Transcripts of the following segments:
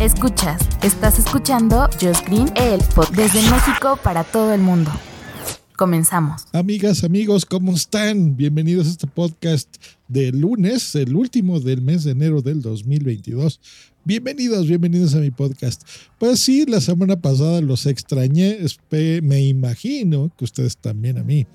Escuchas, estás escuchando Just Green, el pod desde México para todo el mundo. Comenzamos. Amigas, amigos, ¿cómo están? Bienvenidos a este podcast de lunes, el último del mes de enero del 2022. Bienvenidos, bienvenidos a mi podcast. Pues sí, la semana pasada los extrañé, me imagino que ustedes también a mí.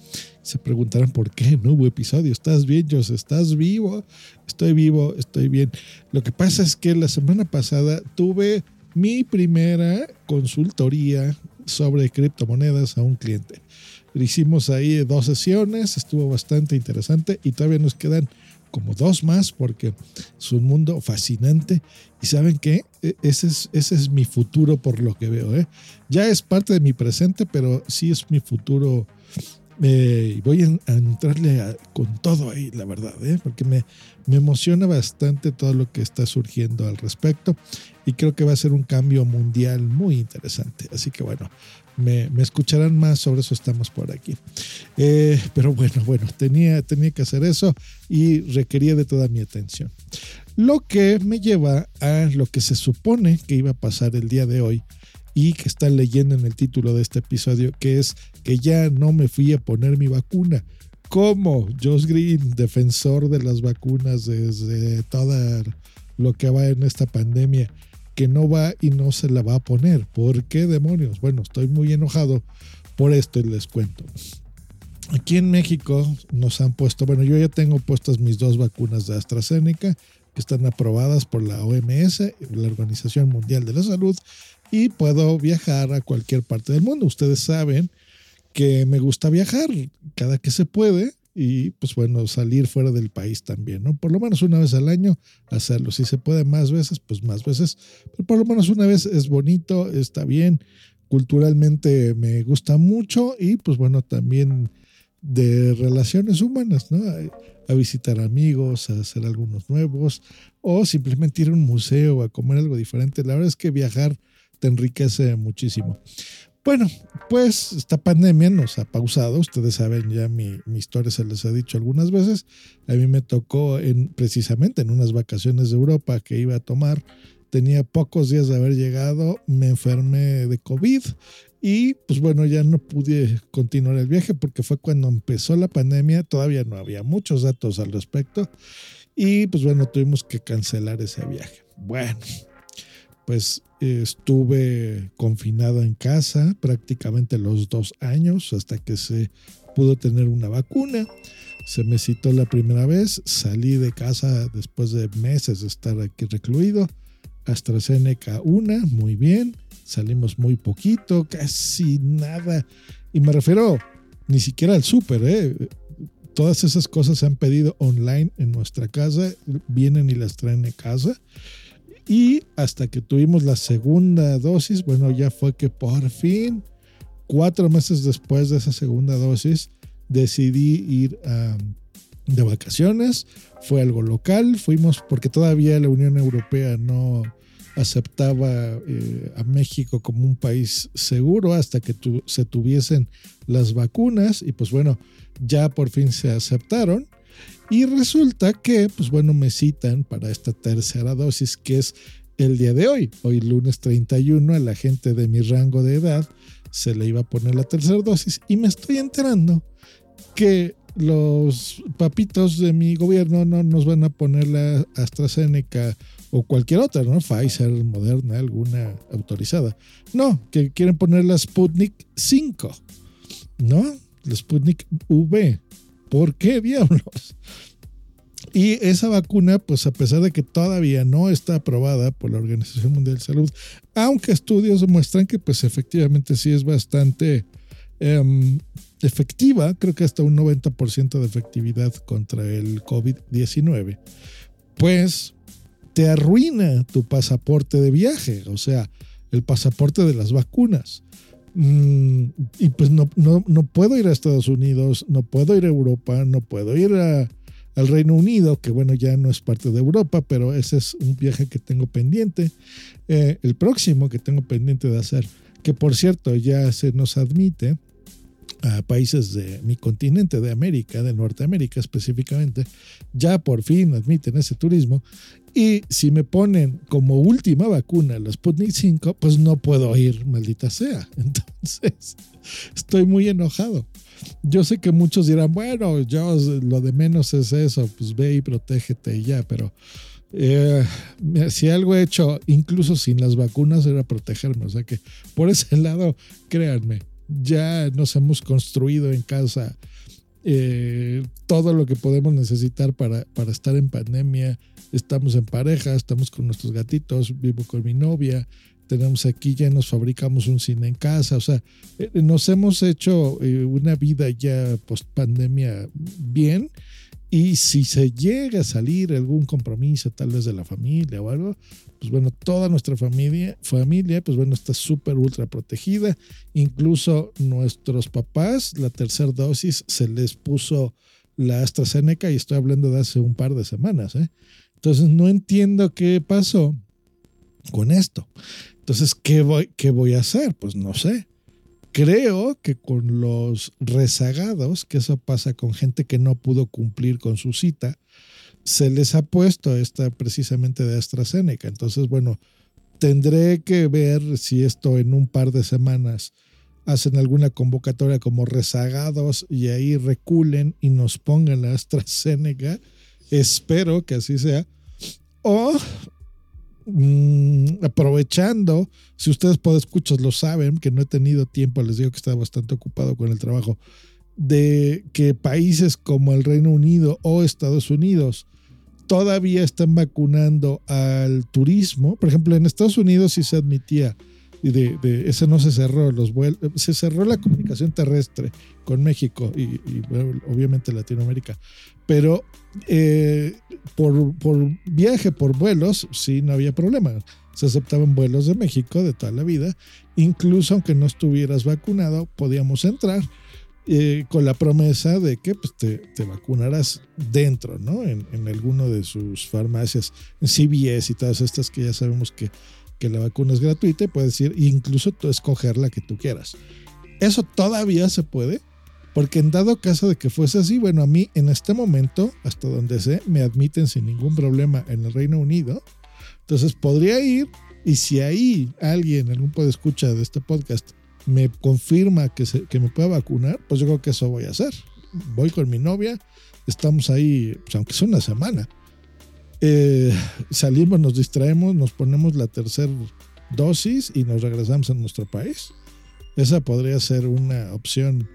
Se preguntarán por qué no hubo episodio. ¿Estás bien, Jos? ¿Estás vivo? Estoy vivo, estoy bien. Lo que pasa es que la semana pasada tuve mi primera consultoría sobre criptomonedas a un cliente. Hicimos ahí dos sesiones, estuvo bastante interesante y todavía nos quedan como dos más porque es un mundo fascinante y saben que ese es, ese es mi futuro por lo que veo. ¿eh? Ya es parte de mi presente, pero sí es mi futuro. Eh, voy a, entrarle con todo ahí, la verdad, ¿eh? porque me, me emociona bastante todo lo que está surgiendo al respecto y creo que va a ser un cambio mundial muy interesante. Así que bueno, me, escucharán más, sobre eso estamos por aquí. Eh, pero bueno, bueno, tenía, tenía que hacer eso y requería de toda mi atención. Lo que me lleva a lo que se supone que iba a pasar el día de hoy y que están leyendo en el título de este episodio, que es que ya no me fui a poner mi vacuna. ¿Cómo? Josh Green, defensor de las vacunas desde toda lo que va en esta pandemia que no va y no se la va a poner. ¿Por qué demonios? Bueno, estoy muy enojado por esto y les cuento. Aquí en México nos han puesto, bueno, yo ya tengo puestas mis dos vacunas de AstraZeneca que están aprobadas por la OMS, la Organización Mundial de la Salud, y puedo viajar a cualquier parte del mundo. Ustedes saben que me gusta viajar cada que se puede y pues bueno, salir fuera del país también, ¿no? Por lo menos una vez al año hacerlo. Si se puede más veces, pues más veces, pero por lo menos una vez es bonito, está bien, culturalmente me gusta mucho y pues bueno, también de relaciones humanas, ¿no? A, visitar amigos, a hacer algunos nuevos o simplemente ir a un museo, a comer algo diferente. La verdad es que viajar te enriquece muchísimo. Bueno, pues esta pandemia nos ha pausado. Ustedes saben ya mi, historia, se les ha dicho algunas veces. A mí me tocó en, precisamente en unas vacaciones de Europa que iba a tomar. Tenía pocos días de haber llegado, me enfermé de COVID y pues bueno, ya no pude continuar el viaje porque fue cuando empezó la pandemia. Todavía no había muchos datos al respecto y pues bueno, tuvimos que cancelar ese viaje. Bueno, pues estuve confinado en casa prácticamente los dos años hasta que se pudo tener una vacuna. Se me citó la primera vez, salí de casa después de meses de estar aquí recluido. AstraZeneca una, muy bien. Salimos muy poquito, casi nada. Y me refiero ni siquiera al súper, ¿eh? Todas esas cosas se han pedido online en nuestra casa, vienen y las traen a casa. Y hasta que tuvimos la segunda dosis, bueno, ya fue que por fin, cuatro meses después de esa segunda dosis, decidí ir de vacaciones. Fue algo local, fuimos porque todavía la Unión Europea no aceptaba eh, a México como un país seguro hasta que se tuviesen las vacunas y pues bueno, ya por fin se aceptaron y resulta que, pues bueno, me citan para esta tercera dosis que es el día de hoy. Hoy lunes 31 a la gente de mi rango de edad se le iba a poner la tercera dosis y me estoy enterando que los papitos de mi gobierno no nos van a poner la AstraZeneca o cualquier otra, ¿no? Pfizer, Moderna, alguna autorizada. No, que quieren poner la Sputnik 5, ¿no? La Sputnik V. ¿Por qué diablos? Y esa vacuna, pues a pesar de que todavía no está aprobada por la Organización Mundial de Salud, aunque estudios demuestran que pues efectivamente sí es bastante em, efectiva, creo que hasta un 90% de efectividad contra el COVID-19, pues te arruina tu pasaporte de viaje, o sea, el pasaporte de las vacunas. Mm, y pues no, no, no, puedo ir a Estados Unidos, no puedo ir a Europa, no puedo ir al Reino Unido, que bueno, ya no es parte de Europa, pero ese es un viaje que tengo pendiente. Eh, el próximo que tengo pendiente de hacer, que por cierto ya se nos admite a países de mi continente, de América, de Norteamérica específicamente, ya por fin admiten ese turismo. Y si me ponen como última vacuna la Sputnik 5, pues no puedo ir, maldita sea. Entonces, estoy muy enojado. Yo sé que muchos dirán, bueno, yo lo de menos es eso, pues ve y protégete y ya, pero eh, si algo he hecho, incluso sin las vacunas, era protegerme. O sea que por ese lado, créanme, ya nos hemos construido en casa eh, todo lo que podemos necesitar para, para estar en pandemia. Estamos en pareja, estamos con nuestros gatitos, vivo con mi novia, tenemos aquí, ya nos fabricamos un cine en casa, o sea, eh, nos hemos hecho eh, una vida ya post pandemia bien y si se llega a salir algún compromiso, tal vez de la familia o algo, pues bueno, toda nuestra familia, familia pues bueno, está súper ultra protegida. Incluso nuestros papás, la tercera dosis se les puso la AstraZeneca y estoy hablando de hace un par de semanas. ¿eh? Entonces no entiendo qué pasó con esto. Entonces, ¿qué voy, ¿qué voy a hacer? Pues no sé. Creo que con los rezagados, que eso pasa con gente que no pudo cumplir con su cita, se les ha puesto esta precisamente de AstraZeneca. Entonces, bueno, tendré que ver si esto en un par de semanas hacen alguna convocatoria como rezagados y ahí reculen y nos pongan la AstraZeneca. Espero que así sea. O Mm, aprovechando, si ustedes pueden escuchar, lo saben, que no he tenido tiempo, les digo que estaba bastante ocupado con el trabajo, de que países como el Reino Unido o Estados Unidos todavía están vacunando al turismo. Por ejemplo, en Estados Unidos sí se admitía y de, ese no se cerró los vuelos, se cerró la comunicación terrestre con México y, obviamente Latinoamérica, pero eh, por, por, viaje, por vuelos, sí no había problema. Se aceptaban vuelos de México de toda la vida, incluso aunque no estuvieras vacunado, podíamos entrar. Eh, con la promesa de que pues, te, te, vacunarás dentro, ¿no? En, en alguno de sus farmacias, en CVS y todas estas que ya sabemos que que la vacuna es gratuita y puedes ir incluso tú escoger la que tú quieras. Eso todavía se puede, porque en dado caso de que fuese así, bueno, a mí en este momento, hasta donde sé, me admiten sin ningún problema en el Reino Unido. Entonces podría ir y si ahí alguien, algún puede escuchar de este podcast, me confirma que, se, que me pueda vacunar, pues yo creo que eso voy a hacer. Voy con mi novia, estamos ahí, pues aunque sea una semana, eh, salimos, nos distraemos, nos ponemos la tercera dosis y nos regresamos a nuestro país. Esa podría ser una opción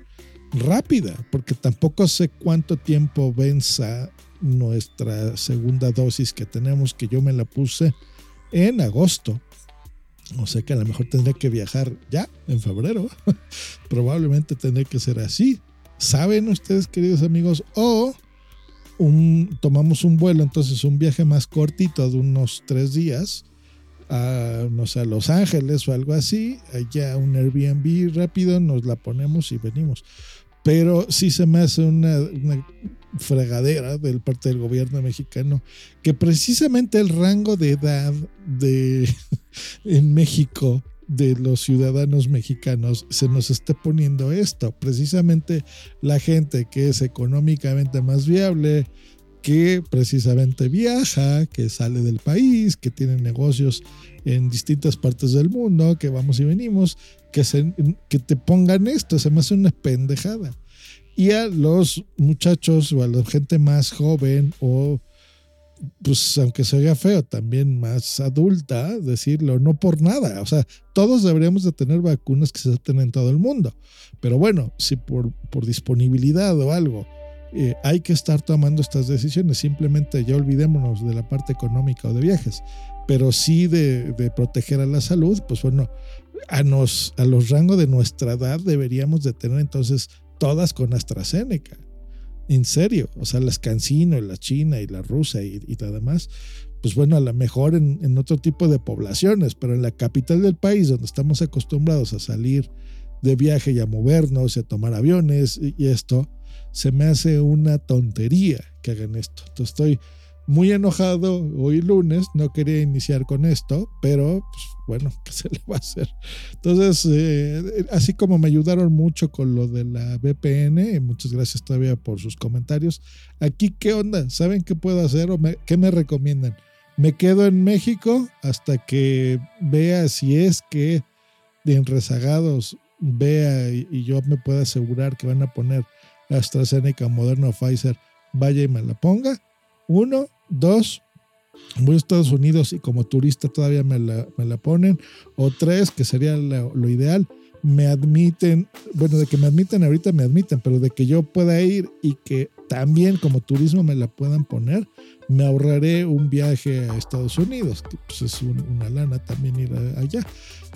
rápida, porque tampoco sé cuánto tiempo venza nuestra segunda dosis que tenemos, que yo me la puse en agosto. O sea que a lo mejor tendré que viajar ya en febrero. Probablemente tendré que ser así. ¿Saben ustedes, queridos amigos? O tomamos un vuelo, entonces un viaje más cortito de unos tres días, a, no sé, a Los Ángeles o algo así, allá un Airbnb rápido, nos la ponemos y venimos. Pero sí se me hace una, una fregadera del parte del gobierno mexicano que precisamente el rango de edad de en México de los ciudadanos mexicanos se nos esté poniendo esto. Precisamente la gente que es económicamente más viable, que precisamente viaja, que sale del país, que tiene negocios en distintas partes del mundo, que vamos y venimos, que, se, que te pongan esto, se me una pendejada. Y a los muchachos o a la gente más joven o pues aunque se oiga feo, también más adulta, decirlo, no por nada. O sea, todos deberíamos de tener vacunas que se acepten en todo el mundo. Pero bueno, si por, por disponibilidad o algo eh, hay que estar tomando estas decisiones, simplemente ya olvidémonos de la parte económica o de viajes, pero sí de, de proteger a la salud, pues bueno, a, nos, a los rangos de nuestra edad deberíamos de tener entonces todas con AstraZeneca en serio, o sea, las cancino, la china y la rusa y, y demás, pues bueno, a lo mejor en, en, otro tipo de poblaciones, pero en la capital del país, donde estamos acostumbrados a salir de viaje y a movernos y a tomar aviones y, y esto, se me hace una tontería que hagan esto. Entonces estoy muy enojado hoy lunes, no quería iniciar con esto, pero pues, bueno, ¿qué se le va a hacer? Entonces, eh, así como me ayudaron mucho con lo de la VPN, muchas gracias todavía por sus comentarios, aquí qué onda, ¿saben qué puedo hacer o me, qué me recomiendan? Me quedo en México hasta que vea si es que en rezagados vea y, y yo me pueda asegurar que van a poner AstraZeneca, Moderna o Pfizer, vaya y me la ponga. Uno, Dos, voy a Estados Unidos y como turista todavía me la, me la ponen. O tres, que sería lo, ideal, me admiten, bueno, de que me admiten ahorita me admiten, pero de que yo pueda ir y que también como turismo me la puedan poner, me ahorraré un viaje a Estados Unidos, que pues es un, una lana también ir allá.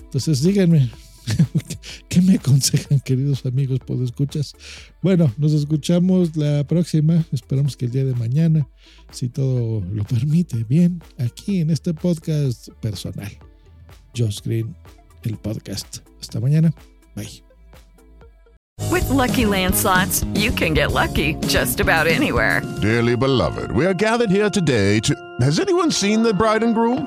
Entonces díganme, ¿Qué me aconsejan, queridos amigos? ¿Pues escuchas? Bueno, nos escuchamos la próxima. Esperamos que el día de mañana, si todo lo permite, bien, aquí en este podcast personal. Josh Green, el podcast. Hasta mañana. Bye. With lucky landslots, you can get lucky just about anywhere. Dearly beloved, we are gathered here today to. Has anyone seen the bride and groom?